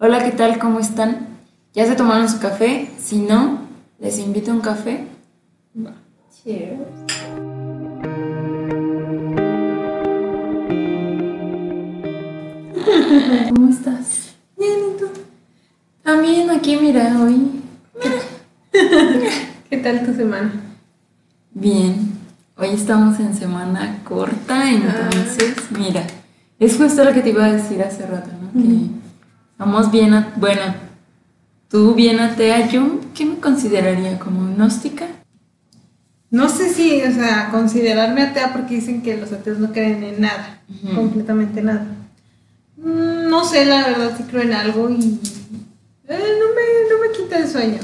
Hola, ¿qué tal? ¿Cómo están? ¿Ya se tomaron su café? Si no, les invito a un café. Cheers. ¿Cómo estás? Bien, ¿y tú? También aquí, mira, hoy. ¿Qué tal tu semana? Bien. Hoy estamos en semana corta, entonces, mira, es justo lo que te iba a decir hace rato, ¿no? Que estamos bien, a- bueno, tú bien atea, yo, ¿qué me consideraría como gnóstica? No sé si, o sea, considerarme atea porque dicen que los ateos no creen en nada, completamente nada. Mm, No sé, la verdad, si creo en algo y eh, no, me, no me quita el sueño.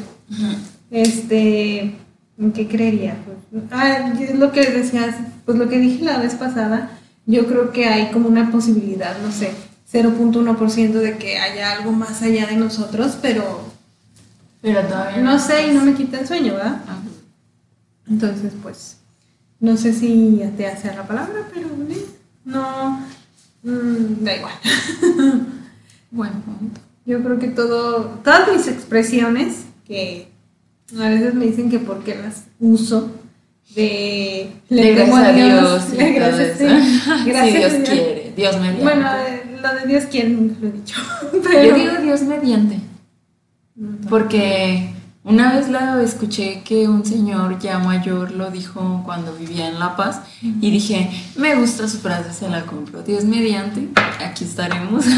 Este, ¿en qué creería? Pues, ah, es lo que decías, pues lo que dije la vez pasada, yo creo que hay como una posibilidad, no sé, 0.1% de que haya algo más allá de nosotros, pero Pero todavía no sé y no me quita el sueño, ¿verdad? Ah, Entonces, pues, no sé si atea sea la palabra, pero eh, no, mm, da igual. Buen punto. Yo creo que todo, todas mis expresiones, que a veces me dicen que por qué las uso, de Le temo gracias a Dios y le todo gracias, eso. sí, gracias si Dios Dios. quiere, Dios mediante. Bueno, eh, de Dios nunca lo he dicho, pero Yo digo Dios mediante, porque una vez la escuché que un señor ya mayor lo dijo cuando vivía en La Paz y dije, me gusta su frase, se la compro. Dios mediante, aquí estaremos.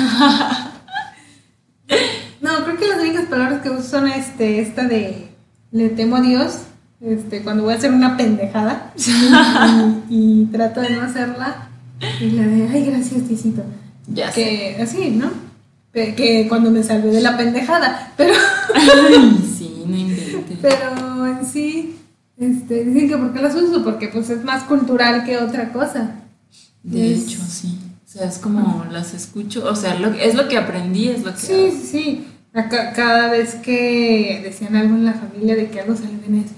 No, creo que las únicas palabras que uso son este, esta de le temo a Dios, este, cuando voy a hacer una pendejada y, y trato de no hacerla, y la de ay gracias Diosito. Ya sé. Que así, ¿no? Que, cuando me salvé de la pendejada, pero, Ay, sí, no inventes. pero en sí, este, dicen que por qué las uso, porque pues es más cultural que otra cosa. De Es- hecho, sí. O sea, es como las escucho, o sea, lo- es lo que aprendí, es lo que... Sí, hago. sí, sí. Acá- cada vez que decían algo en la familia de que algo sale bien es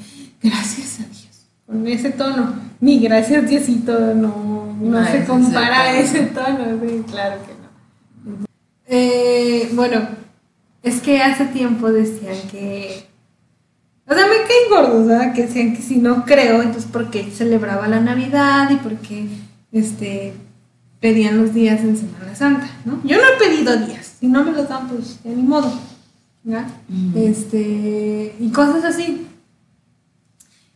gracias a. Con ese tono. Ni gracias Diosito no, no No se es compara a ese tono. Sí, claro que no. Eh, bueno, es que hace tiempo decían que. O sea, me caen gordos, ¿verdad? Que decían que si no creo, entonces ¿por qué celebraba la Navidad y por qué este, pedían los días en Semana Santa, ¿no? Yo no he pedido días, si no me los dan, pues ya ni modo, ¿verdad? Este, y cosas así.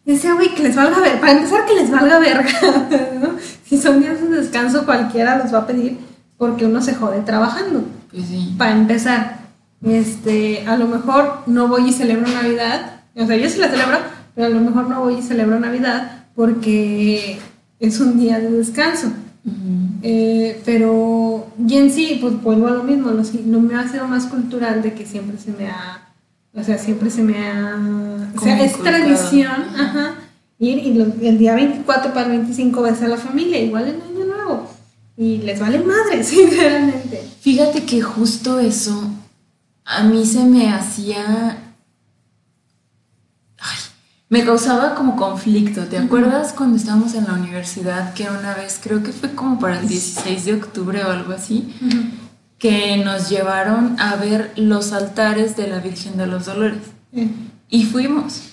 Y decía, güey, que les valga ver, para empezar que les valga verga, ¿no? Si son días de descanso, cualquiera los va a pedir porque uno se jode trabajando Pues sí. para empezar, este, a lo mejor no voy y celebro Navidad, o sea, yo sí la celebro, pero a lo mejor no voy y celebro Navidad porque es un día de descanso. Eh, pero, y en sí, pues vuelvo a lo mismo, no me ha sido más cultural de que siempre se me ha, o sea, siempre se me ha, o sea, es tradición, Ajá. ir y lo- el día 24 para el 25 ves a la familia, igual en Año Nuevo, y les vale madre, sinceramente. Fíjate que justo eso a mí se me hacía... Ay, me causaba como conflicto. ¿Te acuerdas cuando estábamos en la universidad que una vez, creo que fue como para el 16 de octubre o algo así, que nos llevaron a ver los altares de la Virgen de los Dolores? Y fuimos.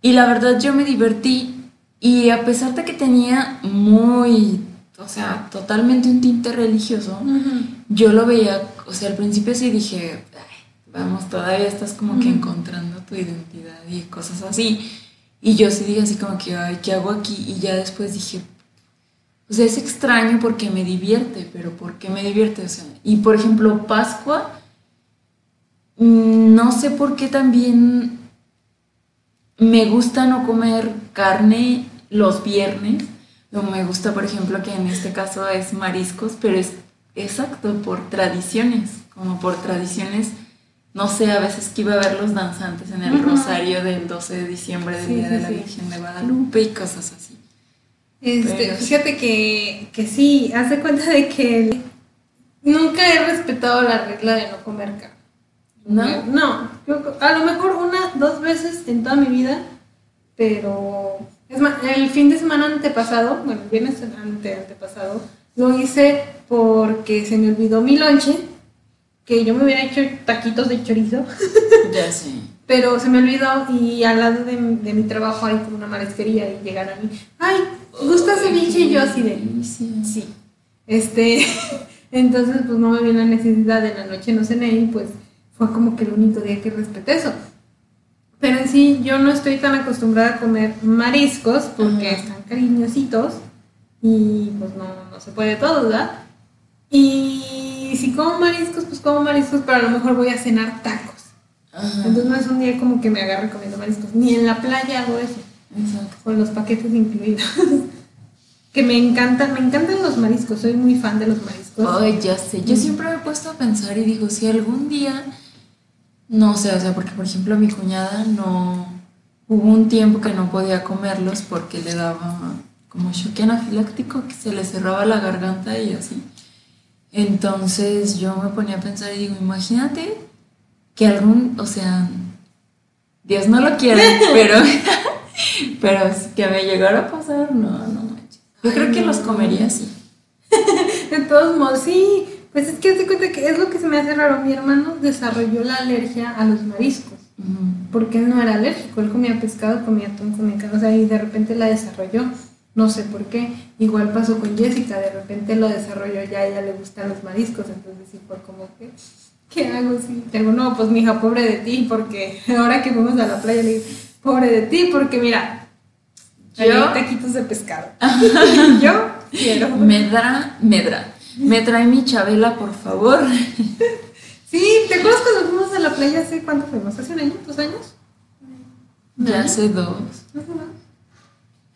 Y la verdad yo me divertí. Y a pesar de que tenía muy, o sea, totalmente un tinte religioso, yo lo veía, o sea, al principio sí dije, "Ay, vamos, todavía estás como que encontrando tu identidad y cosas así. Y yo sí dije así como que, ay, ¿qué hago aquí? Y ya después dije, o sea, es extraño porque me divierte, pero ¿por qué me divierte? O sea, y por ejemplo, Pascua, mm, no sé por qué también me gusta no comer carne los viernes. O me gusta, por ejemplo, que en este caso es mariscos, pero es exacto por tradiciones, como por tradiciones, no sé, a veces que iba a ver los danzantes en el rosario del 12 de diciembre del Sí, Día sí, de la sí. Virgen de Guadalupe y cosas así. Este, fíjate que, que sí, haz de cuenta de que nunca he respetado la regla de no comer carne. ¿No? No, yo a lo mejor una, dos veces en toda mi vida, pero es más, el fin de semana antepasado, bueno, el viernes ante, antepasado, lo hice porque se me olvidó mi lonche, que que yo me hubiera hecho taquitos de chorizo. Ya sé. Pero se me olvidó y al lado de, de mi trabajo hay como una marisquería y llegaron a mí, ay, ¿gusta ceviche? Y yo así de, sí. Este, entonces pues no me vio la necesidad, en la noche no cené y pues fue como que el único día que respeté eso. Pero en sí yo no estoy tan acostumbrada a comer mariscos porque Ajá. están cariñositos y pues no, no se puede todo, ¿verdad? Y si como mariscos, pues como mariscos, pero a lo mejor voy a cenar tacos. Ajá. Entonces no es un día como que me agarre comiendo mariscos. Ni en la playa hago eso, Exacto. con los paquetes incluidos. que me encantan, me encantan los mariscos, soy muy fan de los mariscos. Ay, ya sé. Yo siempre me he puesto a pensar y digo, si algún día, no sé, o sea, porque por ejemplo mi cuñada no, hubo un tiempo que no podía comerlos porque le daba como shock anafiláctico, que se le cerraba la garganta y así. Entonces yo me ponía a pensar y digo, imagínate que algún, o sea, Dios no lo quiere, pero, pero que me llegara a pasar, no, no manches. Yo creo que los comería así. De todos modos, sí, pues es que se cuenta que es lo que se me hace raro. Mi hermano desarrolló la alergia a los mariscos. Porque él no era alérgico, él comía pescado, comía atún, comía carne, o sea, y de repente la desarrolló, no sé por qué. Igual pasó con Jessica, de repente lo desarrolló ya, a ella le gustan los mariscos, entonces sí fue como que, ¿qué hago? Sí, digo, no, pues mija, pobre de ti, porque ahora que fuimos a la playa le dije, pobre de ti, porque mira, Yo- taquitos de pescado. yo quiero. Medra, Medra. Me trae mi Chabela, por favor. Sí, ¿te acuerdas cuando fuimos a la playa hace cuánto fuimos? ¿Hace un año? ¿Dos años? Ya hace dos.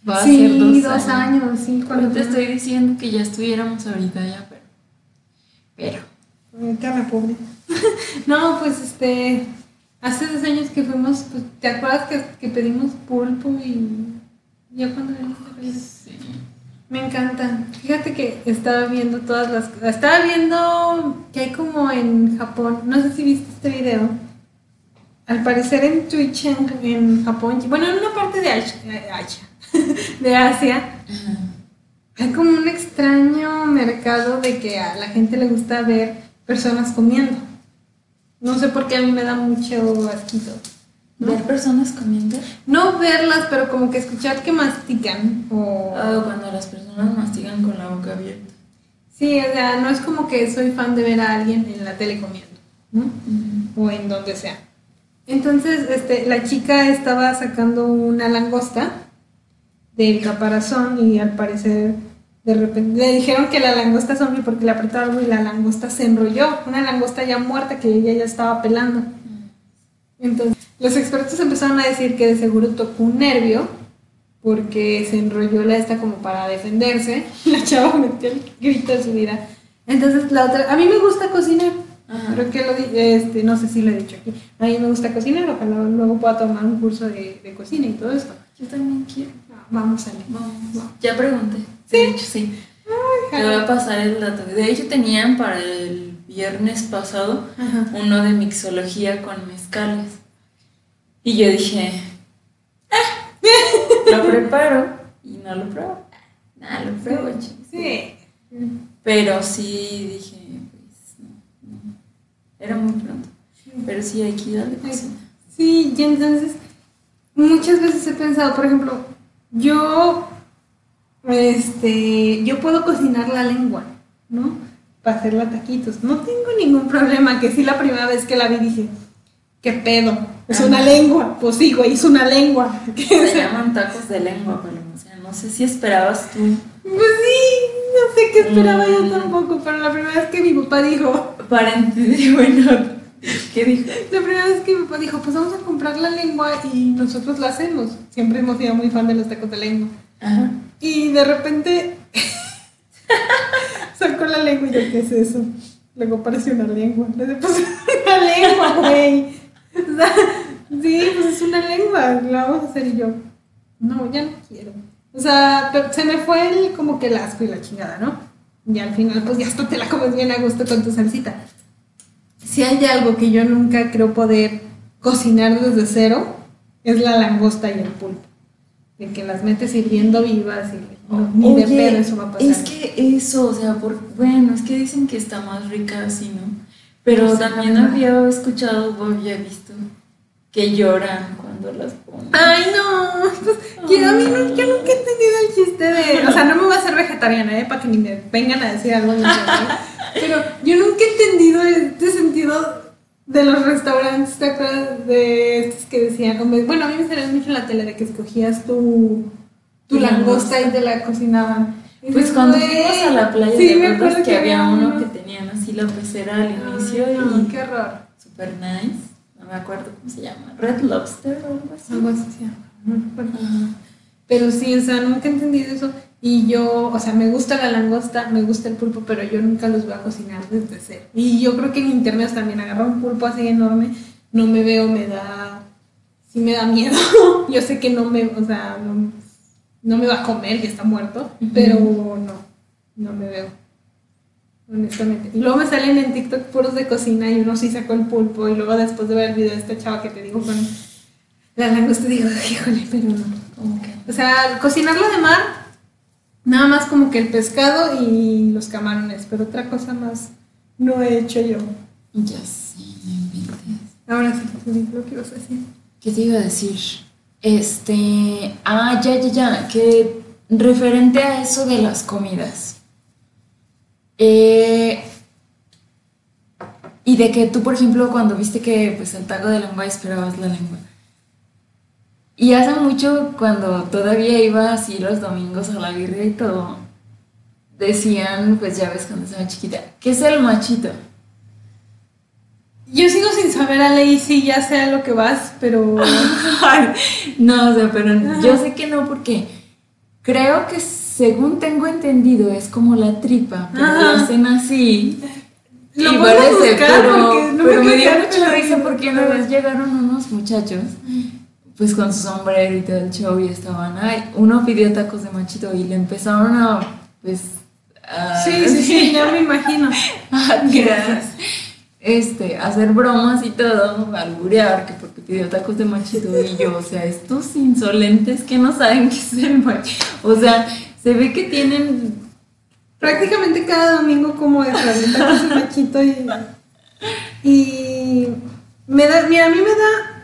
Va a sí, ser dos, dos años, sí, cuando te estoy diciendo que ya estuviéramos ahorita ya, pero. Pero. Carla pobre. no, pues este. Hace dos años que fuimos, pues, ¿te acuerdas que, que pedimos pulpo y. ya cuando? Sí. Me encanta. Fíjate que estaba viendo todas las. Estaba viendo que hay como en Japón. No sé si viste este video. Al parecer en Twitch en, en Japón. Bueno, en una parte de Asia. eh, Asia, de Asia. Ajá. Hay como un extraño mercado de que a la gente le gusta ver personas comiendo. No sé por qué a mí me da mucho asquito. ¿no? Ver personas comiendo. No verlas, pero como que escuchar que mastican. O... Ah, cuando las personas mastigan con la boca abierta. Sí, o sea, no es como que soy fan de ver a alguien en la tele comiendo, ¿no? O en donde sea. Entonces, este, la chica estaba sacando una langosta del caparazón y al parecer de repente le dijeron que la langosta zombie porque le apretó algo y la langosta se enrolló, una langosta ya muerta que ella ya estaba pelando. Entonces, los expertos empezaron a decir que de seguro tocó un nervio porque se enrolló la esta como para defenderse. La chava metió el grito de su vida. Entonces, la otra, a mí me gusta cocinar. Ajá. Creo que lo este, no sé si lo he dicho aquí. A mí me gusta cocinar, ojalá luego pueda tomar un curso de, de cocina y todo esto. Yo también quiero. Vamos a ver. Vamos. Ya pregunté. ¿Sí? De hecho, sí. Te voy a pasar el dato. De hecho, tenían para el viernes pasado Ajá. uno de mixología con mezcales. Y yo dije, "Ah, lo preparo y no lo pruebo. Nada, lo pruebo, chicos. Sí. Pero sí dije, pues no, no. Era muy pronto. Pero sí hay que ir a la cocina. Sí, y entonces muchas veces he pensado, por ejemplo, yo, este, yo puedo cocinar la lengua, ¿no? Para hacerla taquitos. No tengo ningún problema, que sí la primera vez que la vi dije, ¿qué pedo? Es una lengua. Pues sí, güey, es una lengua. Se llaman tacos de lengua, pero o sea, no sé si esperabas tú. Pues sí, no sé qué esperaba yo Mm. tampoco, pero la primera vez que mi papá dijo, Para bueno, ¿qué dijo? la primera vez que mi papá dijo, pues vamos a comprar la lengua y nosotros la hacemos. Siempre hemos sido muy fan de los tacos de lengua. Y de repente sacó la lengua y yo, ¿qué es eso? Luego apareció una lengua. Le puse una lengua, güey. O sea, sí, pues es una lengua, la vamos a hacer y yo. No, ya no quiero. O sea, se me fue el, como que el asco y la chingada, ¿no? Y al final, pues ya hasta te la comes bien a gusto con tu salsita. Si hay algo que yo nunca creo poder cocinar desde cero, es la langosta y el pulpo. De que las metes hirviendo vivas y no, ni de pedo eso va a pasar. Es que eso, o sea, por, bueno, es que dicen que está más rica así, ¿no? Pero No sé, también había escuchado o había visto que lloran cuando las ponen. Ay, no. Pues, yo, a mí no, yo nunca he entendido el chiste de. O sea, no me voy a hacer vegetariana, ¿eh? Para que ni me vengan a decir algo. de. Pero yo nunca he entendido este sentido de los restaurantes. ¿Te acuerdas de estos que decían? Bueno, a mí me salía mucho en la tele de que escogías tu, tu langosta y te la cocinaban. Y Pues cuando fuimos a la playa, Sí, ¿te me acuerdo que había uno uno que tenían así la pecera al Ay, inicio no, y qué horror. super nice? No me acuerdo cómo se llama. Red Lobster o algo así. Algo así se llama, no recuerdo. Ajá. Pero sí, o sea, nunca he entendido eso. Y yo, o sea, me gusta la langosta, me gusta el pulpo, pero yo nunca los voy a cocinar desde cero. Y yo creo que en internet también agarrar un pulpo así enorme, no me veo, me da, sí me da miedo. yo sé que no me, o sea, no, no me va a comer, ya está muerto, Ujú. pero no, no me veo. Honestamente. Y luego me salen en TikTok puros de cocina y uno sí sacó el pulpo. Y luego después de ver el video de esta chava que te digo con la langosta, digo, híjole, pero no. Que. O sea, cocinarlo de mar, nada más como que el pescado y los camarones, pero otra cosa más no he hecho yo. Ya sé, no inventes. Ahora sí, lo que ibas a decir. ¿Qué te iba a decir? Este. Ah, ya, ya, ya. Que referente a eso de las comidas. Eh, y de que tú, por ejemplo, cuando viste que pues el taco de lengua esperabas la lengua. Y hace mucho, cuando todavía iba así los domingos a la birria y todo, decían, pues ya ves cuando estaba chiquita, ¿qué es el machito? Yo sigo sin saber a ley si ya sé a lo que vas, pero no, o sea, pero yo sé que no porque creo que según tengo entendido es como la tripa, pero Ajá. lo hacen así. Lo y parece, buscar pero, porque no pero me me dio mucha risa porque una vez llegaron unos muchachos, pues con su sombrero y todo el show y estaban, ay, uno pidió tacos de machito y le empezaron a, pues, a- sí, sí, sí, ya me imagino. a tirar, este, a hacer bromas y todo, a alburear, que porque pidió tacos de machito y yo, o sea, estos insolentes que no saben qué es el machito, o sea, se ve que tienen, Prácticamente cada domingo como de tacos de machito y, y me da, mira, a mí me da,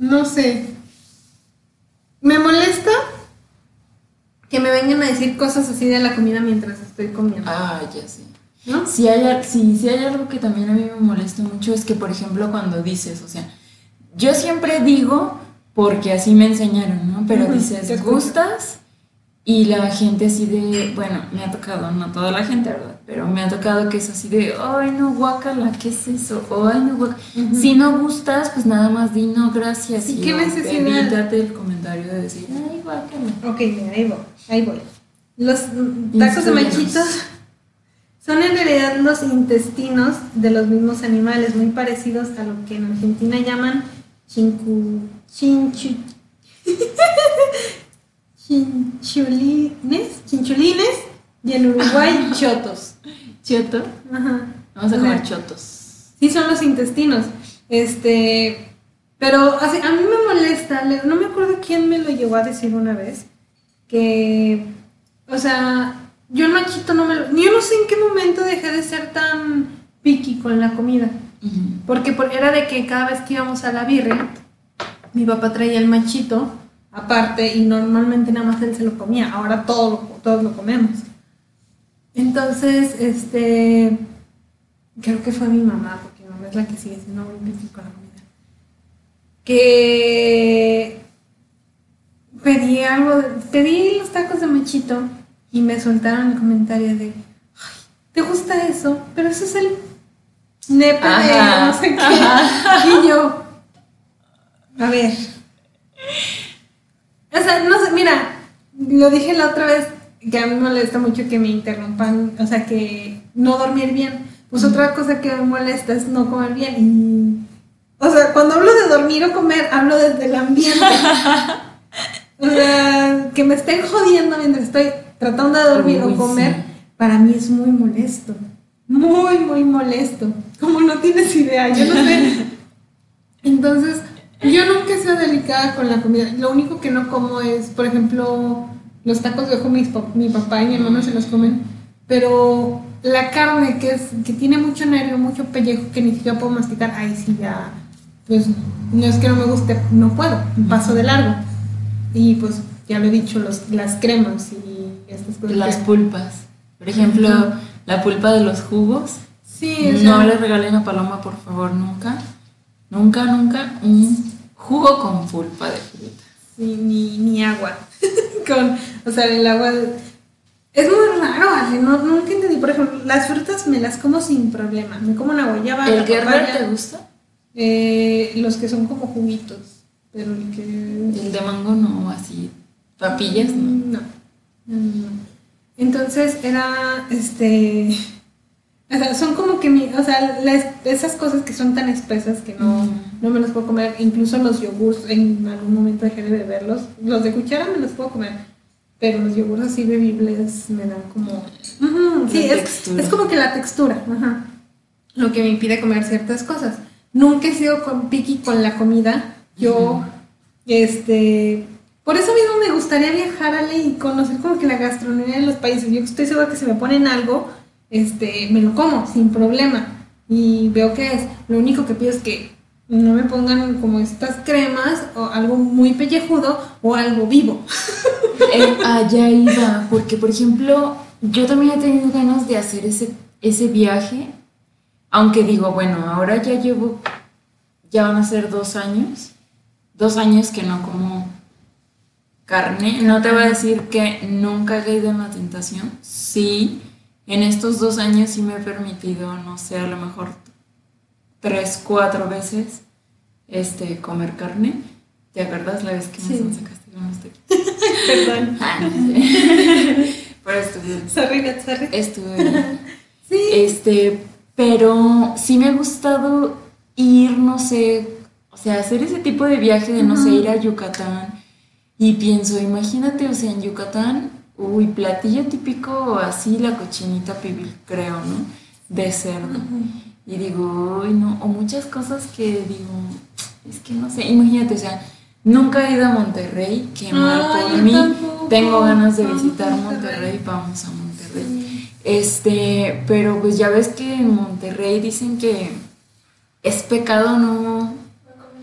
no sé, me molesta que me vengan a decir cosas así de la comida mientras estoy comiendo, ah, ya sé. ¿no? Si hay, sí hay algo que también a mí me molesta mucho, es que, por ejemplo, cuando dices, o sea, yo siempre digo, porque así me enseñaron, ¿no? Pero Ujú, te dices. ¿gustas? Y la gente así de, bueno, me ha tocado, no toda la gente, ¿verdad? Pero me ha tocado que es así de, ay, no, guácala, ¿qué es eso? Ay, no, guácala. Ujú. Si no gustas, pues nada más di no, gracias. Sí, y ¿qué necesidad? Evítate el comentario de decir, ay, guácala. Ok, mira, ahí voy, ahí voy. Los tacos de machitos son en realidad los intestinos de los mismos animales, muy parecidos a lo que en Argentina llaman chincu, chinchu, chinchulines, chinchulines y en Uruguay chotos. ¿Choto? Ajá. Vamos a O comer sea, chotos. Sí, son los intestinos. Este, pero así, a mí me molesta, le- no me acuerdo quién me lo llegó a decir una vez, que, o sea, yo el machito no me lo, yo no sé en qué momento dejé de ser tan picky con la comida, porque por- era de que cada vez que íbamos a la birria, mi papá traía el machito aparte y normalmente nada más él se lo comía, ahora todo, todos lo comemos. Entonces, este, creo que fue mi mamá, porque mi mamá es la que sigue siendo muy picky con la comida. Que pedí algo, de- pedí los tacos de machito y me soltaron el comentario de, "Ay, ¿te gusta eso? Pero eso es el nepe de no sé qué. Y yo, a ver. O sea, no sé, mira, lo dije la otra vez que a mí me molesta mucho que me interrumpan, o sea, que no dormir bien. Pues otra cosa que me molesta es no comer bien. Y, o sea, cuando hablo de dormir o comer, hablo desde el ambiente. o sea, que me estén jodiendo mientras estoy tratando de dormir Uy, o comer, sí. para mí es muy molesto. Muy, muy molesto. Como no tienes idea, yo no sé. Entonces, yo nunca he sido delicada con la comida. Lo único que no como es, por ejemplo, los tacos de ojo, pa- mi papá y mi hermano se los comen. Pero la carne que es que tiene mucho nervio, mucho pellejo que ni siquiera puedo masticar, ahí sí ya pues no es que no me guste, no puedo, paso de largo. Y pues ya lo he dicho, los, las cremas y estas cosas. Las pulpas. Por ejemplo, la pulpa de los jugos. Sí, no le regalen a Paloma, por favor, nunca. Nunca, nunca un jugo con pulpa de fruta. Sí, ni, ni agua. con, o sea, el agua es muy raro, Ale, no, nunca entendí. Por ejemplo, las frutas me las como sin problema. Me como una guayaba. ¿El guerrero te gusta? Eh, los que son como juguitos. Pero el que. El de mango no, así. Papillas, ¿no? No. Entonces era. Este. O sea, son como que mi, o sea, esas cosas que son tan espesas que no, no me las puedo comer. Incluso los yogurts, en algún momento dejé de beberlos. Los de cuchara me los puedo comer pero los yogures así bebibles me dan como... sí, es, es, como que la textura, lo que me impide comer ciertas cosas. Nunca he sido con piqui con la comida. Yo, este... Por eso mismo me gustaría viajar a y conocer como que la gastronomía de los países. Yo estoy segura que si me ponen algo, este, me lo como sin problema. Y veo que es. Lo único que pido es que no me pongan como estas cremas o algo muy pellejudo o algo vivo. Eh, allá iba, porque por ejemplo, yo también he tenido ganas de hacer ese, ese viaje, aunque digo, bueno, ahora ya llevo, ya van a ser dos años, dos años que no como carne. No te voy a decir que nunca he caído en la tentación, sí, en estos dos años sí me he permitido, no sé, a lo mejor tres, cuatro veces este, comer carne. ¿Te acuerdas la vez que sí. nos sacaste con los taquitos? Perdón. Ah, pero estuve. Sorry, sorry. Estuve. sí. Este, pero sí me ha gustado ir, no sé, o sea, hacer ese tipo de viaje de, no sé, ir a Yucatán. Y pienso, imagínate, o sea, en Yucatán, uy, platillo típico, así la cochinita pibil, creo, ¿no? De cerdo. Y digo, uy, no, o muchas cosas que digo, es que no sé, imagínate, o sea, nunca he ido a Monterrey, qué mal por mí, tengo ganas de visitar Monterrey, vamos a Monterrey. Este, pero pues ya ves que en Monterrey dicen que es pecado no,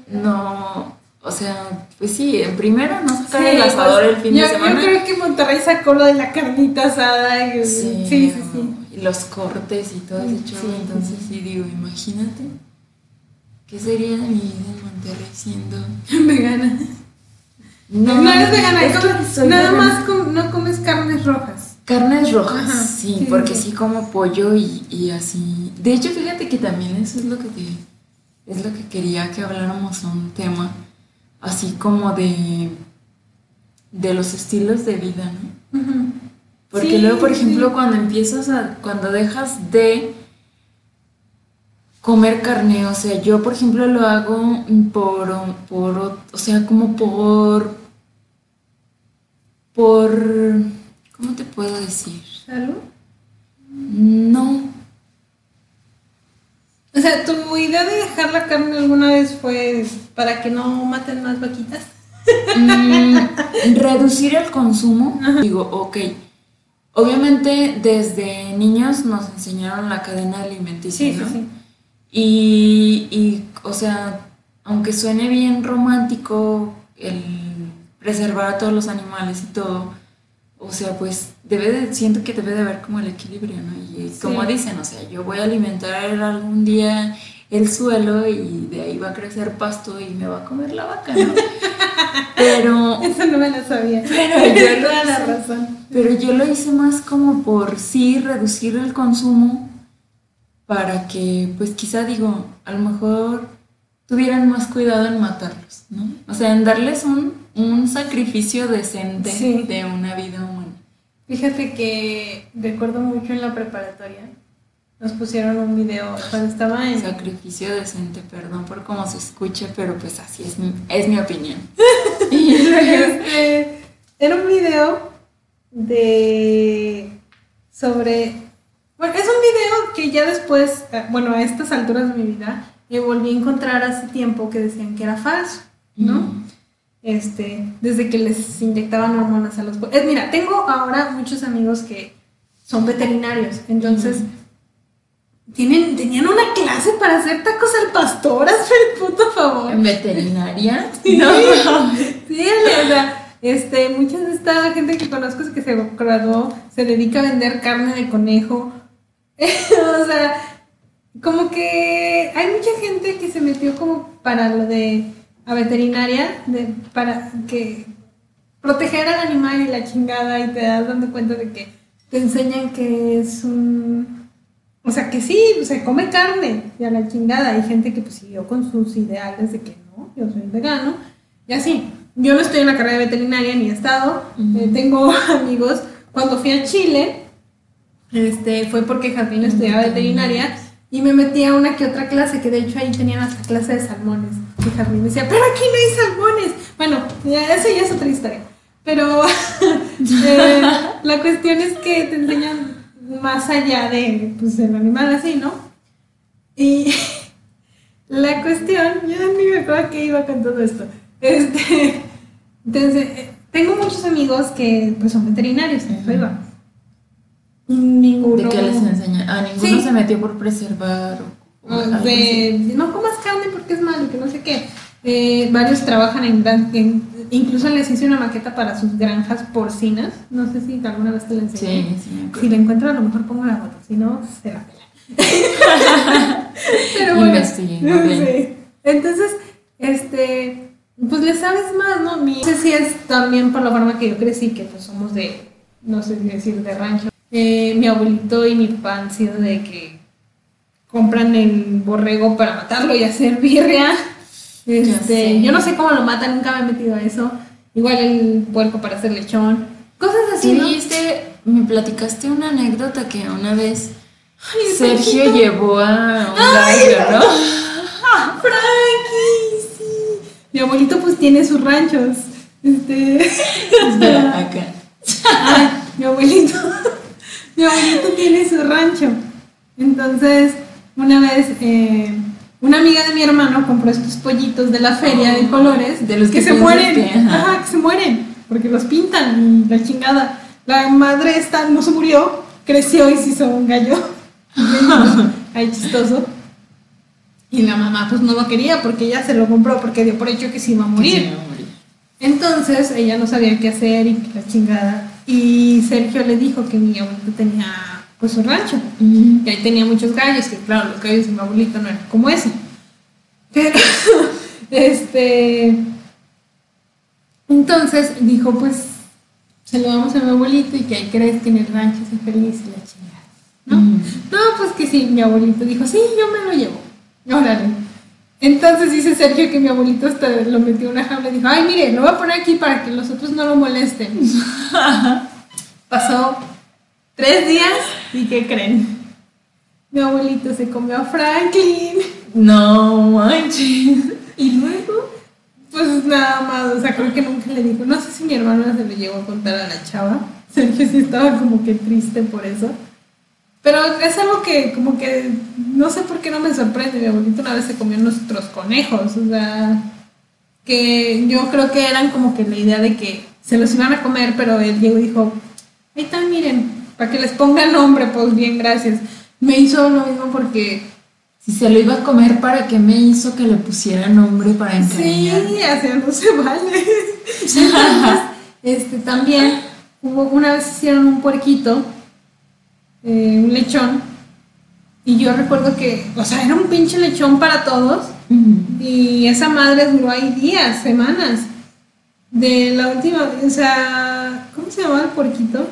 no, o sea, pues sí, en primero no sacar el asador el fin de semana. Yo creo que Monterrey sacó lo de la carnita asada. Y, sí, sí, sí, Y los cortes y todo ese show. Entonces sí digo, imagínate. ¿Qué sería de mi vida en Monterrey siendo vegana? No, no eres vegana, nada más no comes carnes rojas. Carnes rojas, sí, porque sí. como pollo y, y, así. De hecho, fíjate que también eso es lo que te, es lo que quería que habláramos un tema así como de, de los estilos de vida, ¿no? Porque luego, por ejemplo, cuando empiezas a, cuando dejas de comer carne, o sea, yo, por ejemplo, lo hago por, por o sea, como por, por, ¿cómo te puedo decir? ¿Salud? No, o sea, ¿tu idea de dejar la carne alguna vez fue para que no maten más vaquitas? Mm, reducir el consumo. Digo, ok. Obviamente desde niños nos enseñaron la cadena alimenticia, ¿no? Sí, Y, y, o sea, aunque suene bien romántico el preservar a todos los animales y todo, o sea, pues debe de, siento que debe de haber como el equilibrio, ¿no? Y como dicen, o sea, yo voy a alimentar algún día el suelo y de ahí va a crecer pasto y me va a comer la vaca, ¿no? Pero... Eso no me lo sabía. Pero yo lo la razón. Pero yo lo hice más como por sí reducir el consumo para que, pues quizá digo, a lo mejor tuvieran más cuidado en matarlos, ¿no? O sea, en darles un, un sacrificio decente de una vida humana. Fíjate que recuerdo mucho en la preparatoria, nos pusieron un video cuando estaba en... Sacrificio decente, perdón por cómo se escuche, pero pues así es mi, es mi opinión. este, era un video de... sobre... Bueno, es un video que ya después, eh, bueno, a estas alturas de mi vida, me volví a encontrar hace tiempo que decían que era falso, ¿no? Este, desde que les inyectaban hormonas a los... Es, mira, tengo ahora muchos amigos que son veterinarios. Entonces, tienen, tenían una clase para hacer tacos al pastor, hazme el puto favor. ¿En veterinaria? Sí, sí, o sea, este, mucha de esta gente que conozco que se graduó se dedica a vender carne de conejo. o sea, como que hay mucha gente que se metió como para lo de a veterinaria, de, para que proteger al animal y la chingada y te das dando cuenta de que te enseñan que es un... O sea, que sí, se come carne y a la chingada. Hay gente que pues siguió con sus ideales de que no, yo soy vegano y así. Yo no estoy en la carrera de veterinaria ni he estado. Eh, tengo amigos. Cuando fui a Chile, este, fue porque Jardín estudiaba veterinaria y me metí a una que otra clase, que de hecho ahí tenían hasta clase de salmones. Y Jardín decía, pero aquí no hay salmones. Bueno, ya, eso ya es otra historia. Pero eh, la cuestión es que te enseñan más allá de pues, el animal así, ¿no? Y la cuestión, ya ni me acuerdo que iba con todo esto. Este, entonces, eh, tengo muchos amigos que pues, son veterinarios, eso iba. Ninguno. ¿De qué les enseñan? Ah, ninguno se metió por preservar. O, ah, de, no comas carne porque es malo, que no sé qué. Eh, varios trabajan en, en, incluso les hice una maqueta para sus granjas porcinas. No sé si alguna vez te la enseñé. Sí, sí. Si la encuentro, a lo mejor pongo la foto. Si no, se la pela. Pero bueno. Sí. Entonces, este, pues le sabes más, ¿no? no sé si es también por la forma que yo crecí, que pues somos de, no sé si decir, de rancho. Eh, mi abuelito y mi papá han sido de que compran el borrego para matarlo y hacer birria. Este, yo no sé cómo lo matan, nunca me he metido a eso. Igual el puerco para hacer lechón. Cosas así. ¿no? me platicaste una anécdota que una vez Sergio llevó a un gallo, ¿no? Frankie, sí. Mi abuelito pues tiene sus ranchos. Este. Espera, acá. mi abuelito. mi abuelito tiene su rancho. Entonces, una vez eh, una amiga de mi hermano compró estos pollitos de la feria de colores, de los que, se mueren, ajá. que se mueren, porque los pintan y la chingada. La madre esta no se murió, creció y se hizo un gallo. Ay, chistoso. Y la mamá pues no lo quería porque ella se lo compró porque dio por hecho que se iba a morir. Entonces ella no sabía qué hacer y la chingada. Y Sergio le dijo que mi abuelito tenía pues su rancho. Y ahí tenía muchos gallos, que claro, los gallos de mi abuelito no eran como ese. Pero, este. Entonces dijo, pues, se lo damos a mi abuelito y que ahí crees que en el rancho se feliz y la chingada. ¿No? No, pues que sí, mi abuelito dijo, sí, yo me lo llevo. Órale. Entonces dice Sergio que mi abuelito hasta lo metió en una jaula y dijo, ay, mire, lo voy a poner aquí para que los otros no lo molesten. Pasó tres días y ¿qué creen? Mi abuelito se comió a Franklin. No manches. Y luego, pues nada más, o sea, creo que nunca le dijo. No sé si mi hermana se lo llegó a contar a la chava. Sergio sí estaba como que triste por eso. Pero es algo que como que no sé por qué no me sorprende. Mi abuelito una vez se comió nuestros conejos. O sea, que yo creo que eran como que la idea de que se los iban a comer, pero él llegó y dijo, ahí están, miren, para que les ponga nombre, pues bien, gracias. Me hizo lo mismo porque si se lo iba a comer, ¿para qué me hizo que le pusiera nombre para encariñar? Sí, así no se vale. Entonces, este, también hubo, una vez hicieron un puerquito, eh, un lechón, y yo recuerdo que, o sea, era un pinche lechón para todos, y esa madre duró ahí días, semanas. De la última, o sea, ¿cómo se llamaba el puerquito?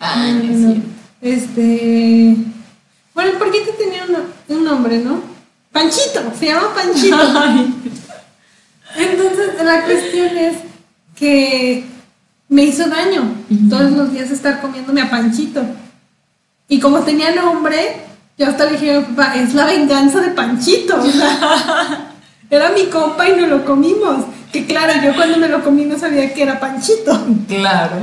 Ah, no, Este. Bueno, el porquito tenía un nombre, ¿no? Panchito, se llama Panchito. Entonces, la cuestión es que me hizo daño todos los días estar comiéndome a Panchito. Y como tenía nombre, yo hasta le dije a mi papá, es la venganza de Panchito. era mi compa y no lo comimos. Que claro, yo cuando me lo comí no sabía que era Panchito. Claro.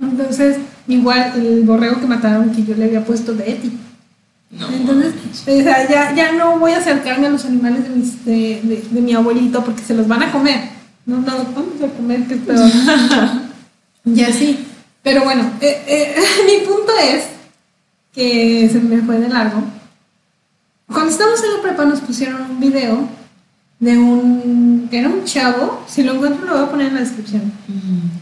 Entonces, igual el borrego que mataron que yo le había puesto Betty. Entonces, ya, ya no voy a acercarme a los animales de, de, mi abuelito porque se los van a comer. No, no los vamos a comer, que peor. y así. Pero bueno, eh, eh, mi punto es que se me fue de largo. Cuando estábamos en la prepa nos pusieron un video de un... Era un chavo, si lo encuentro lo voy a poner en la descripción,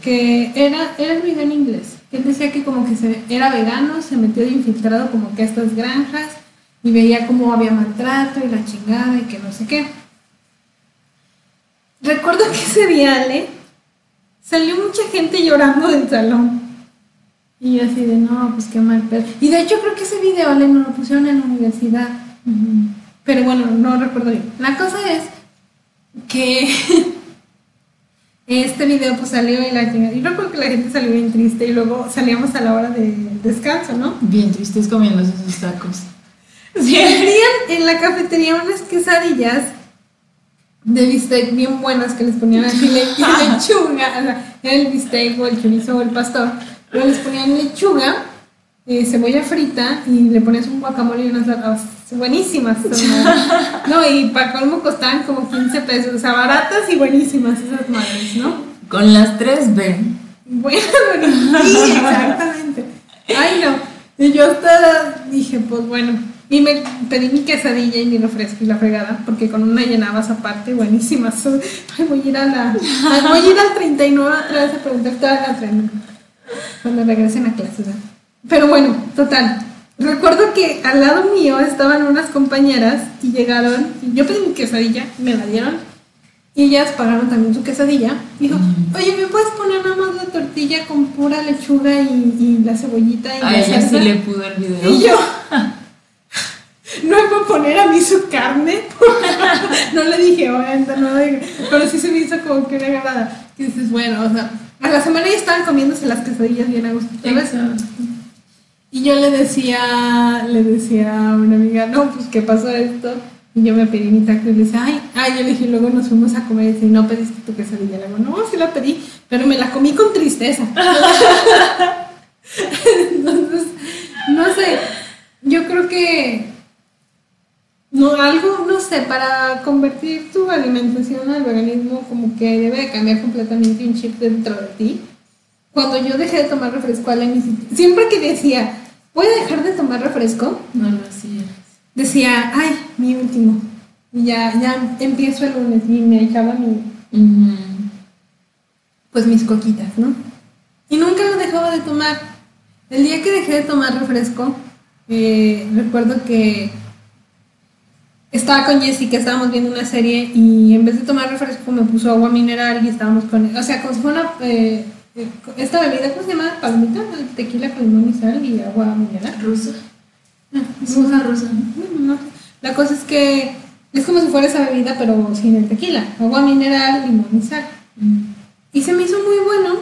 que era, era el video en inglés. Él decía que como que se, era vegano, se metió de infiltrado como que a estas granjas y veía cómo había maltrato y la chingada y que no sé qué. Recuerdo que ese día, Ale, salió mucha gente llorando del salón. Y yo así de, no, pues qué mal pedo. Y de hecho creo que ese video, Ale, nos lo pusieron en la universidad. Pero bueno, no recuerdo bien. La cosa es que este video pues salió y la chingada. Y recuerdo que la gente salió bien triste y luego salíamos a la hora de descanso, ¿no? Bien tristes comiéndose sus tacos. Vendían en la cafetería unas quesadillas de bistec bien buenas que les ponían así lechuga, o sea, era el bistec o el chorizo o el pastor, pero les ponían lechuga, eh, cebolla frita y le ponías un guacamole y unas latas buenísimas. madres. No, y para colmo costaban como 15 pesos, o sea, baratas y buenísimas esas madres, ¿no? Con las tres B. Bueno, bueno, sí, exactamente. Ay, no. Y yo hasta dije, pues bueno. Y me pedí mi quesadilla y mi refresco y la fregada, porque con una llenabas aparte, buenísimas. Ay, voy a ir a la. voy a ir al 39 otra vez a preguntar toda la tren. Cuando regresen a clases. ¿verdad? Pero bueno, total. Recuerdo que al lado mío estaban unas compañeras y llegaron. Y yo pedí mi quesadilla, me la dieron. Y ellas pagaron también su quesadilla. Dijo, oye, ¿me puedes poner nada más la tortilla con pura lechuga y, y la cebollita y A la ella sí salsa?" le pudo el video. Y yo, no me puedo poner a mí su carne. no le dije, obviamente, no le dije. Pero sí se me hizo como que una agarrada. Y dices, bueno, o sea, a la semana ya estaban comiéndose las quesadillas bien a gusto. Y yo le decía, le decía a una amiga, no, pues qué pasó esto. Y yo me pedí mi taco y le decía, ay, ay, yo le dije, luego nos fuimos a comer y dice, no pediste tu quesadilla. Le digo, no, sí la pedí, pero me la comí con tristeza. Entonces, no sé, yo creo que no, algo, no sé, para convertir tu alimentación al veganismo como que debe de cambiar completamente un chip dentro de ti. Cuando yo dejé de tomar refresco, siquiera- siempre que decía, voy a dejar de tomar refresco, No lo hacía. decía, ay, mi último. Y ya, ya empiezo el lunes y me echaba mi, pues mis coquitas, ¿no? Y nunca lo dejaba de tomar. El día que dejé de tomar refresco, eh, recuerdo que estaba con Jessica, estábamos viendo una serie y en vez de tomar refresco me puso agua mineral y estábamos con, o sea, como si fuera una, eh, esta bebida, ¿cómo se llama? Palmita, tequila con limón y sal y agua mineral. Rusa. Ah, Rusa, rusa. No sé. La cosa es que es como si fuera esa bebida, pero sin el tequila. Agua mineral, limón y sal. Mm. Y se me hizo muy bueno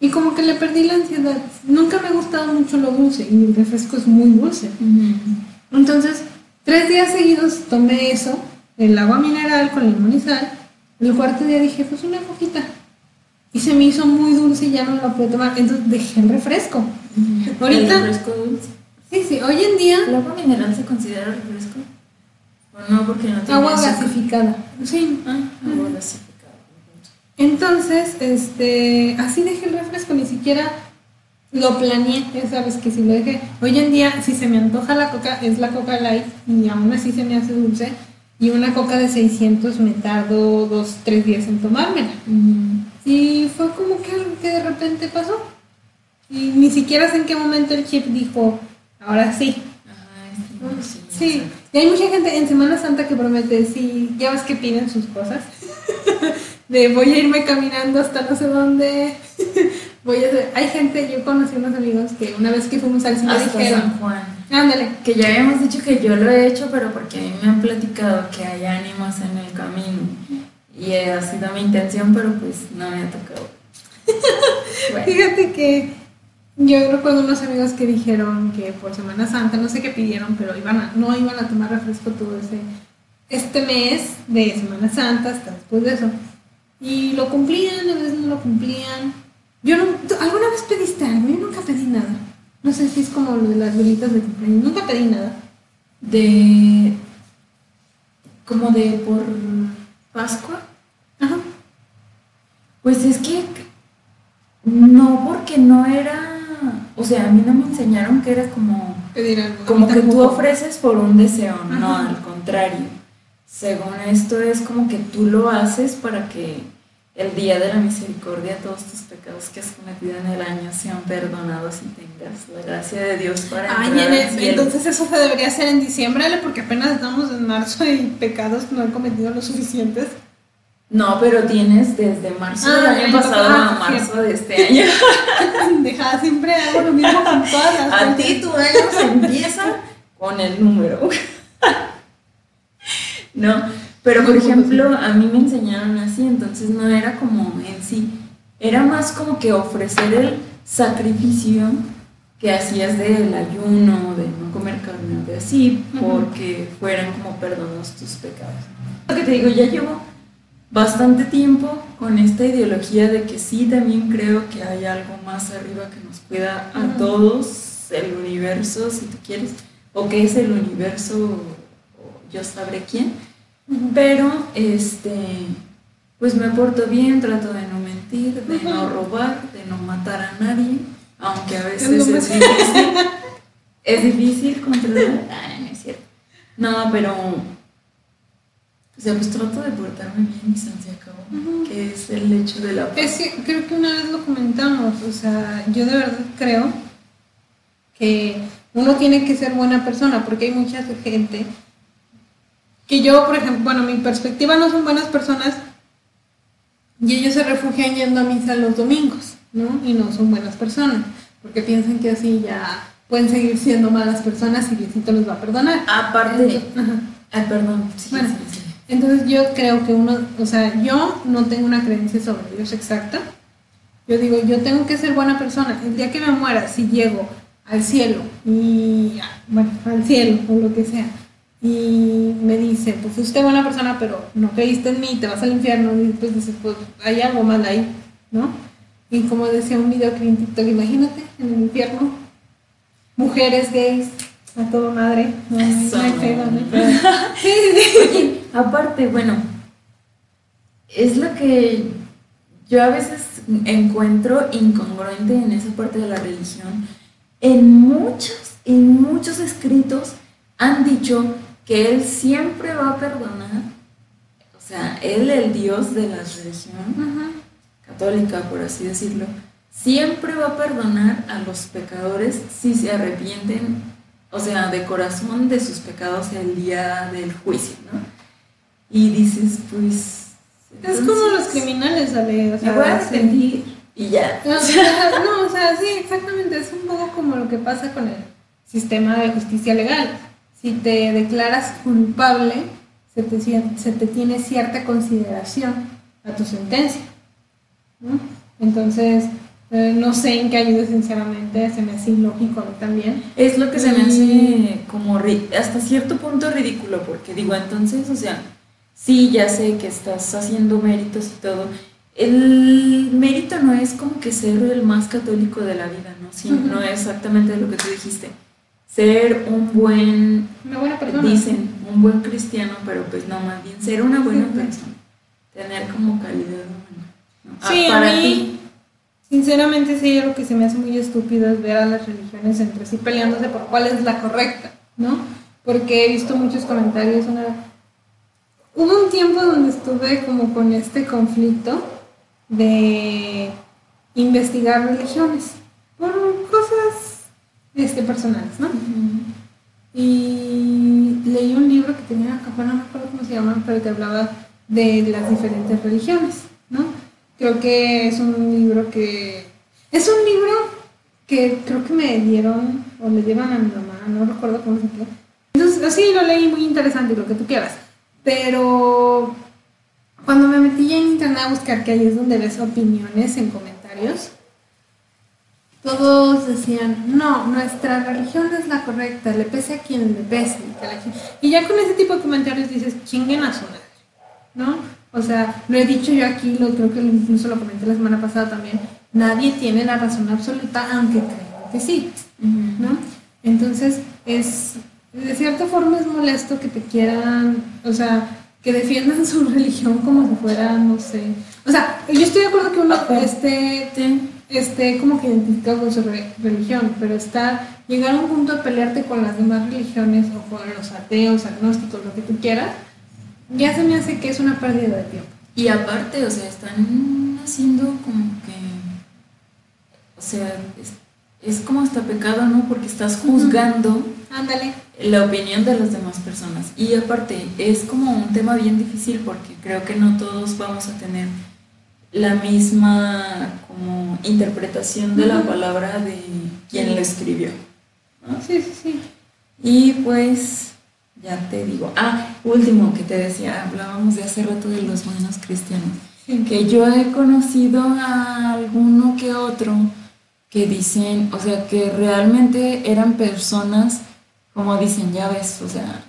y como que le perdí la ansiedad. Nunca me ha gustado mucho lo dulce y el refresco es muy dulce. Ujú. Entonces, tres días seguidos tomé eso, el agua mineral con limón y sal. El cuarto día dije, pues una coquita. Y se me hizo muy dulce y ya no lo pude tomar. Entonces dejé el refresco. Ahorita- El refresco dulce. Sí, sí, hoy en día ¿El agua mineral se considera refresco? ¿O no? Porque no tiene agua azúcar. gasificada. Sí. Ah, agua gasificada. Entonces, este, así dejé el refresco, ni siquiera lo planeé, ya sabes que si lo dejé. Hoy en día, si se me antoja la coca, es la coca light y aún así se me hace dulce. Y una coca de 600 me tardo dos, tres días en tomármela. Ujú. Y fue como que algo que de repente pasó. Y ni siquiera sé en qué momento el chip dijo, ahora sí. Ajá, este, Sí, y hay mucha gente en Semana Santa que promete, sí, ya ves que piden sus cosas. De voy a irme caminando hasta no sé dónde. voy a hacer- Hay gente, yo conocí unos amigos que una vez que fuimos al cine Hasta dijeron, San Juan. ándale, Que ya habíamos dicho que yo lo he hecho, pero porque a mí me han platicado que hay ánimos en el camino. Y ha sido mi intención, pero pues no me ha tocado. Bueno, Fíjate que yo recuerdo unos amigos que dijeron que por Semana Santa, no sé qué pidieron, pero iban a, no iban a tomar refresco todo ese este mes de Semana Santa hasta después de eso. Y lo cumplían, a veces no lo cumplían. Yo no, ¿tú ¿alguna vez pediste algo? Yo nunca pedí nada. No sé si es como lo de las velitas de cumpleaños. Nunca pedí nada. de. como de por Pascua. Ajá. Pues es que no, porque no era o sea, a mí no me enseñaron que era como, Pedir algo. como que tú ofreces por un deseo, no, al contrario. Según esto es como que tú lo haces para que el día de la misericordia todos tus pecados que has cometido en el año sean perdonados y tengas la gracia de Dios para Ay, entrar nene, al cielo. entonces eso se debería hacer en diciembre, Ale, porque apenas estamos en marzo y pecados no han cometido lo suficientes. No, pero tienes desde marzo Ah, del el año pasado a ah, sí, marzo de este año. Deja, siempre hago lo mismo con todas las A ti tu año se empieza con el número. No, pero por ejemplo, a mí me enseñaron así, entonces no era como en sí, era más como que ofrecer el sacrificio que hacías del ayuno, de no comer carne, de así, porque fueran como perdonados tus pecados. Lo que te digo, ya llevo bastante tiempo con esta ideología de que sí, también creo que hay algo más arriba que nos cuida a todos, el universo, si tú quieres, o que es el universo, o yo sabré quién, pero este, pues me porto bien, trato de no mentir, de no robar, de no matar a nadie, aunque a veces No es difícil, es difícil controlar, Ay, no es cierto, no, pero o sea, pues trato de portarme bien y se acabó, que es el hecho de la paz. Es que creo que una vez lo comentamos, o sea, yo de verdad creo que uno tiene que ser buena persona, porque hay mucha gente que yo, por ejemplo, bueno, mi perspectiva no son buenas personas y ellos se refugian yendo a misa los domingos, ¿no? Y no son buenas personas, porque piensan que así ya pueden seguir siendo malas personas y Diosito los va a perdonar. Aparte, Ajá. ay, perdón, sí, Bueno. sí, sí. Entonces yo creo que uno, o sea, yo no tengo una creencia sobre Dios exacta. Yo digo, yo tengo que ser buena persona. El día que me muera, si llego al cielo y, bueno, al cielo o lo que sea, y me dice, pues fuiste buena persona, pero no creíste en mí, te vas al infierno, y después dices, pues hay algo mal ahí, ¿no? Y como decía un video que en TikTok, imagínate, en el infierno, mujeres gays, a todo madre, no, hay- no Eso. pedo, no hay pedo. Sí, sí, sí. Oye, aparte, bueno, es lo que yo a veces encuentro incongruente en esa parte de la religión. En muchos, en muchos escritos han dicho que Él siempre va a perdonar, o sea, Él, el Dios de la religión católica, por así decirlo, siempre va a perdonar a los pecadores si se arrepienten, o sea, de corazón de sus pecados el día del juicio, ¿no? Y dices, pues... Es como los criminales, Ale. O Me sea, voy a arrepentir y ya. O sea, no, o sea, sí, exactamente. Es un poco como lo que pasa con el sistema de justicia legal. Si te declaras culpable, se te, se te tiene cierta consideración a tu sentencia. ¿no? Entonces, eh, no sé en qué ayuda, sinceramente. Se me hace ilógico a mí también. Es lo que se me hace como ri- hasta cierto punto ridículo, porque digo, entonces, o sea, sí, ya sé que estás haciendo méritos y todo. El mérito no es como que ser el más católico de la vida, ¿no? Sí, no es exactamente lo que tú dijiste. Ser un buen, Una buena persona. dicen, un buen cristiano, pero pues no, más bien ser una buena persona. Tener como calidad humana. ¿no? Ah, Sí, a para mí, ti. sinceramente, sí, lo que se me hace muy estúpido es ver a las religiones entre sí peleándose por cuál es la correcta, ¿no? Porque he visto muchos comentarios. Una... Hubo un tiempo donde estuve como con este conflicto de investigar religiones este, personales, ¿no? Y leí un libro que tenía, bueno, no me acuerdo cómo se llama, pero que hablaba de las diferentes religiones, ¿no? Creo que es un libro que... Es un libro que creo que me dieron, o le dieron a mi mamá, no recuerdo cómo se llama. Entonces, sí, lo leí muy interesante lo que tú quieras. Pero cuando me metí en internet a buscar, que ahí es donde ves opiniones en comentarios, todos decían, no, nuestra religión es la correcta, le pese a quien le pese. y que la gente-". Y ya con ese tipo de comentarios dices, chinguen a su madre, ¿no? O sea, lo he dicho yo aquí, lo creo que incluso lo comenté la semana pasada también, nadie tiene la razón absoluta, aunque crean que sí, ¿no? Entonces, es, de cierta forma es molesto que te quieran, o sea, que defiendan su religión como si fuera, no sé. O sea, yo estoy de acuerdo que uno, este. Esté como que identificado con su religión, pero estar, llegar a un punto de pelearte con las demás religiones o con los ateos, agnósticos, lo que tú quieras, ya se me hace que es una pérdida de tiempo. Y aparte, o sea, están haciendo como que, o sea, es, como hasta pecado, ¿no? Porque estás juzgando Ándale. la opinión de las demás personas. Y aparte, es como un tema bien difícil porque creo que no todos vamos a tener la misma como interpretación de la palabra de quien lo escribió. Sí, sí, sí. Y pues, ya te digo, ah, último que te decía, hablábamos de hace rato de los buenos cristianos, que yo he conocido a alguno que otro que dicen, o sea, que realmente eran personas, como dicen, ya ves, o sea,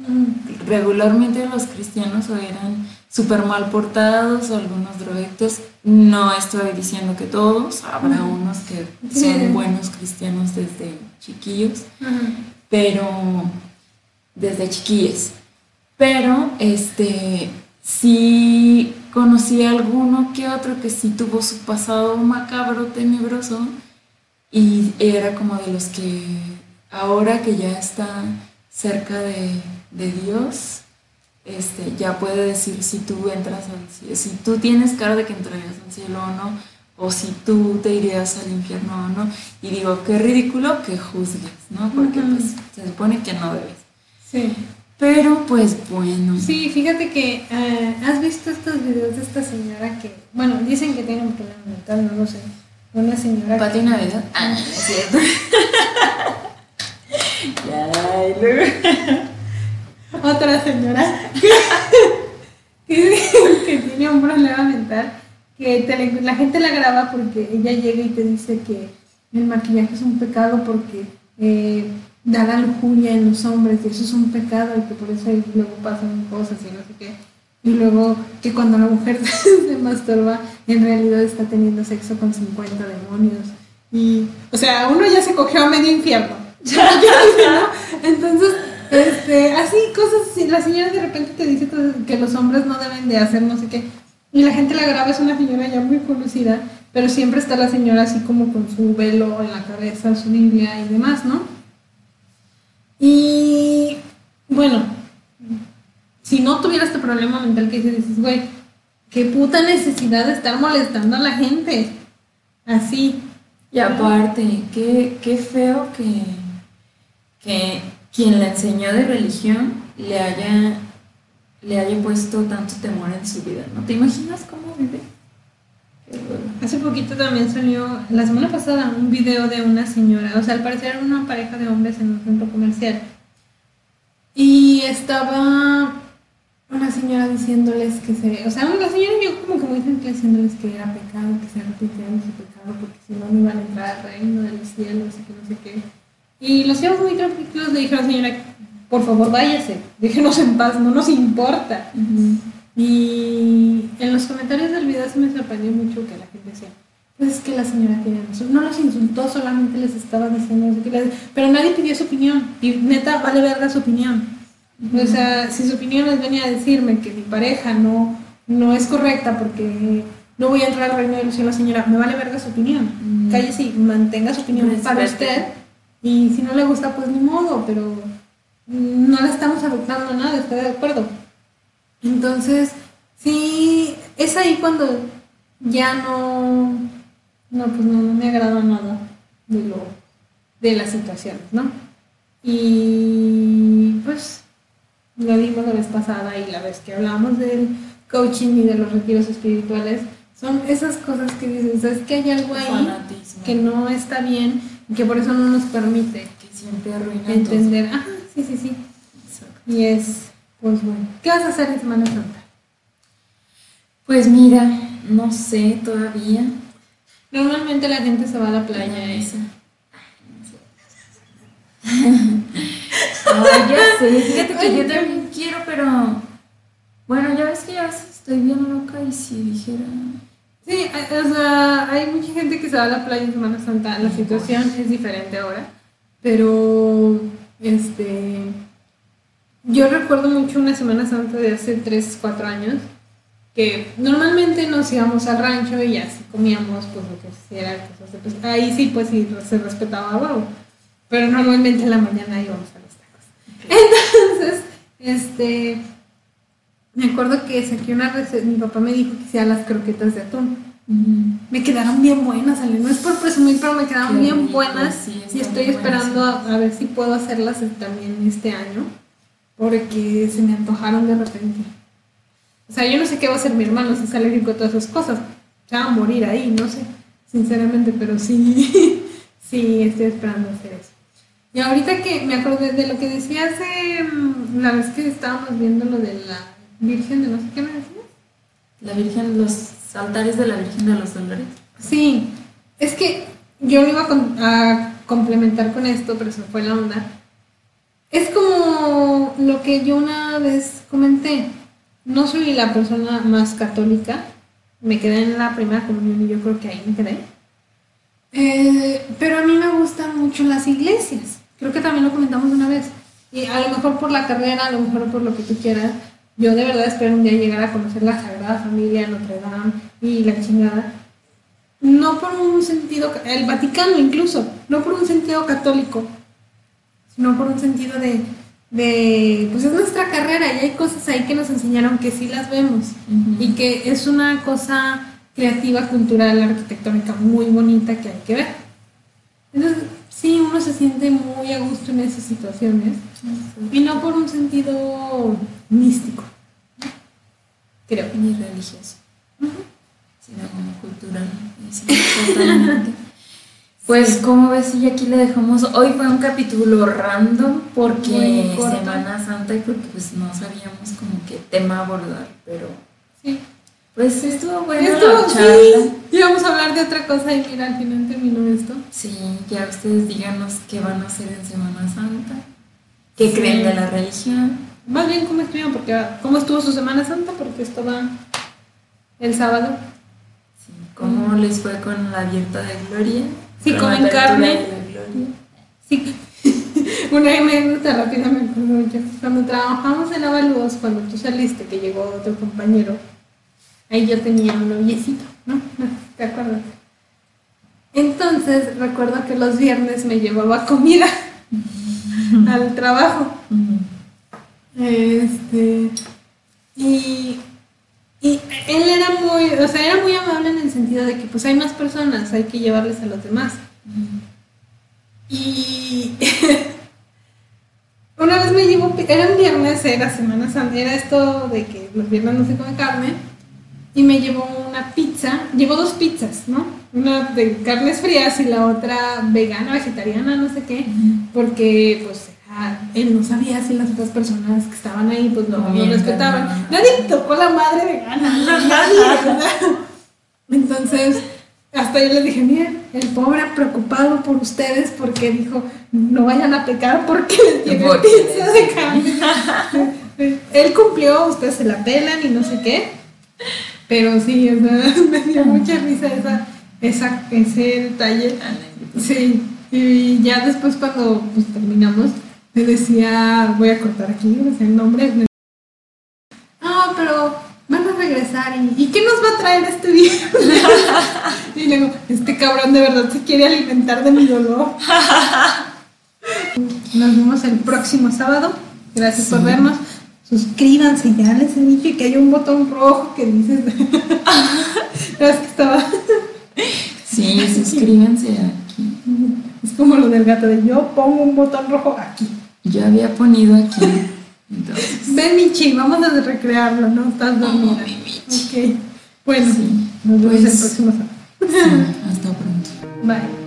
regularmente los cristianos o eran súper mal portados o algunos drogadictos. No estoy diciendo que todos, habrá unos que son buenos cristianos desde chiquillos, pero desde chiquillos. Pero este sí conocí a alguno que otro que sí tuvo su pasado macabro, tenebroso, y era como de los que ahora que ya está cerca de, de Dios, este, ya puede decir si tú entras al cielo, si tú tienes cara de que entrarías al cielo o no, o si tú te irías al infierno o no. Y digo, qué ridículo que juzgues, ¿no? Porque pues se supone que no debes. Sí. Pero pues bueno. Sí, fíjate que eh, has visto estos videos de esta señora que, bueno, dicen que tiene un problema mental, no lo sé. Una señora. ¿Pati Navidad? Ah, es cierto. otra señora que, tiene un problema mental, que la gente la graba porque ella llega y te dice que el maquillaje es un pecado porque eh, da la lujuria en los hombres y eso es un pecado y que por eso luego pasan cosas y no sé qué. Y luego que cuando la mujer se masturba, en realidad está teniendo sexo con 50 demonios. Y, o sea, uno ya se cogió a medio infierno. Entonces, este, así, cosas así. La señora de repente te dice que los hombres no deben de hacer no sé qué. Y la gente la graba, es una señora ya muy conocida, pero siempre está la señora así como con su velo en la cabeza, su Biblia y demás, ¿no? Y bueno, si no tuviera este problema mental que dices, güey, qué puta necesidad de estar molestando a la gente. Así. Y aparte, qué, qué feo que, que quien la enseñó de religión le haya, le haya puesto tanto temor en su vida, ¿no? ¿Te imaginas cómo vive? Hace poquito también salió, la semana pasada, un video de una señora, o sea, al parecer era una pareja de hombres en un centro comercial. Y estaba una señora diciéndoles que se, o sea, una señora yo como que muy tranquila diciéndoles que era pecado, que se arrepintieran de su pecado, porque si no, no iban a entrar al reino de los cielos y que no sé qué. Y los cielos muy tranquilos le dijeron a la señora, por favor váyase, déjenos en paz, no nos importa. Y en los comentarios del video se me sorprendió mucho que la gente decía, pues es que la señora tiene razón, no los insultó, solamente les estaba diciendo, pero nadie pidió su opinión, y neta vale verga su opinión. O sea, si su opinión les venía a decirme que mi pareja no, no es correcta porque no voy a entrar al reino de los cielos, señora, me vale verga su opinión. Cállese y mantenga su opinión para usted y si no le gusta, pues ni modo, pero no le estamos afectando nada, estoy de acuerdo. Entonces, sí, es ahí cuando ya no, no, pues no, me agrada nada de lo, de las situaciones, ¿no? Y pues lo vimos la vez pasada y la vez que hablamos del coaching y de los retiros espirituales, son esas cosas que dices, es que hay algo ahí que no está bien que por eso no nos permite que siempre arruina entender. Ah, sí, sí, sí. Y es, pues bueno, ¿qué vas a hacer en Semana Santa? Pues mira, no sé todavía. Normalmente la gente se va a la playa esa. Ay, ya sé, fíjate que yo también quiero, pero bueno, ya ves que ya estoy bien loca y si dijera Sí, o sea, hay mucha gente que se va a la playa en Semana Santa. La situación es diferente ahora, pero este, yo recuerdo mucho una Semana Santa de hace 3, 4 años que normalmente nos íbamos al rancho y así comíamos pues lo que hiciera cosas de pescado. Ahí sí pues sí se respetaba a pero normalmente en la mañana íbamos a los tacos. Entonces, este, me acuerdo que saqué una receta, mi papá me dijo que hiciera las croquetas de atún. Me quedaron bien buenas, Ale. no es por presumir, pero me quedaron bien buenas y estoy esperando a, ver si puedo hacerlas también este año, porque se me antojaron de repente. O sea, yo no sé qué va a hacer mi hermano si es alérgico a todas esas cosas. Se va a morir ahí, no sé, sinceramente, pero sí, sí, estoy esperando hacer eso. Y ahorita que me acordé de lo que decía hace mm, la vez que estábamos viendo lo de la Virgen de no sé qué me decías. La Virgen, los altares de la Virgen de los Dolores. Sí, es que yo lo iba a, complementar con esto, pero se me fue la onda. Es como lo que yo una vez comenté. No soy la persona más católica. Me quedé en la primera comunión y yo creo que ahí me quedé. Eh, pero a mí me gustan mucho las iglesias. Creo que también lo comentamos una vez. Y a lo mejor por la carrera, a lo mejor por lo que tú quieras, yo de verdad espero un día llegar a conocer la Sagrada Familia, Notre Dame y la chingada. No por un sentido, el Vaticano incluso, no por un sentido católico, sino por un sentido de, de pues es nuestra carrera y hay cosas ahí que nos enseñaron que sí las vemos y que es una cosa creativa, cultural, arquitectónica muy bonita que hay que ver. Entonces, sí, uno se siente muy a gusto en esas situaciones y no por un sentido místico, creo. Ni religioso, sino como cultural. totalmente. Pues como ves, y aquí le dejamos, hoy fue un capítulo random porque Semana Santa y porque pues no sabíamos como qué tema abordar, pero sí. Pues estuvo bueno estuvo, charla. Y vamos a hablar de otra cosa y mira, al final terminó esto. Sí, ya ustedes díganos qué van a hacer en Semana Santa, qué creen de la religión. Más bien cómo estuvieron, porque cómo estuvo su Semana Santa, porque esto va el sábado. Sí, cómo les fue con la dieta de Gloria. Sí, comen carne. Sí. Una anécdota rápida me acuerdo mucho. Cuando trabajamos en Avalúos, cuando tú saliste, que llegó otro compañero Ahí yo tenía un noviecito, ¿no? ¿Te acuerdas? Entonces recuerdo que los viernes me llevaba comida al trabajo. Este. Y, y él era muy, o sea, era muy amable en el sentido de que pues hay más personas, hay que llevarles a los demás. Y una vez me llevó, era un viernes, era Semana Santa, era esto de que los viernes no se come carne y me llevó una pizza, llevó dos pizzas, ¿no? Una de carnes frías y la otra vegana, vegetariana, no sé qué, porque pues él no sabía si las otras personas que estaban ahí pues no, no respetaban. Nadie tocó la madre vegana, nadie, ¿verdad? Entonces, hasta yo les dije, miren, el pobre preocupado por ustedes porque dijo, no vayan a pecar porque les tiene pizza de carne. Él cumplió, ustedes se la pelan y no sé qué. Pero sí, me dio mucha risa esa, esa, ese detalle. Sí, y ya después cuando pues, terminamos, me decía, voy a cortar aquí, me decía el nombre. Ah, pero van a regresar y, ¿y qué nos va a traer este día? y le digo, este cabrón de verdad se quiere alimentar de mi dolor. Nos vemos el próximo sábado. Gracias por vernos suscríbanse, ya les dije que hay un botón rojo que dice, ¿sabes que estaba? sí, suscríbanse aquí. Es como lo del gato de yo pongo un botón rojo aquí. Yo había ponido aquí. Entonces. Ven, Michi, vamos a recrearlo, ¿no? Estás dormida. ok. Bueno, nos vemos el pues, próximo sábado. hasta pronto. Bye.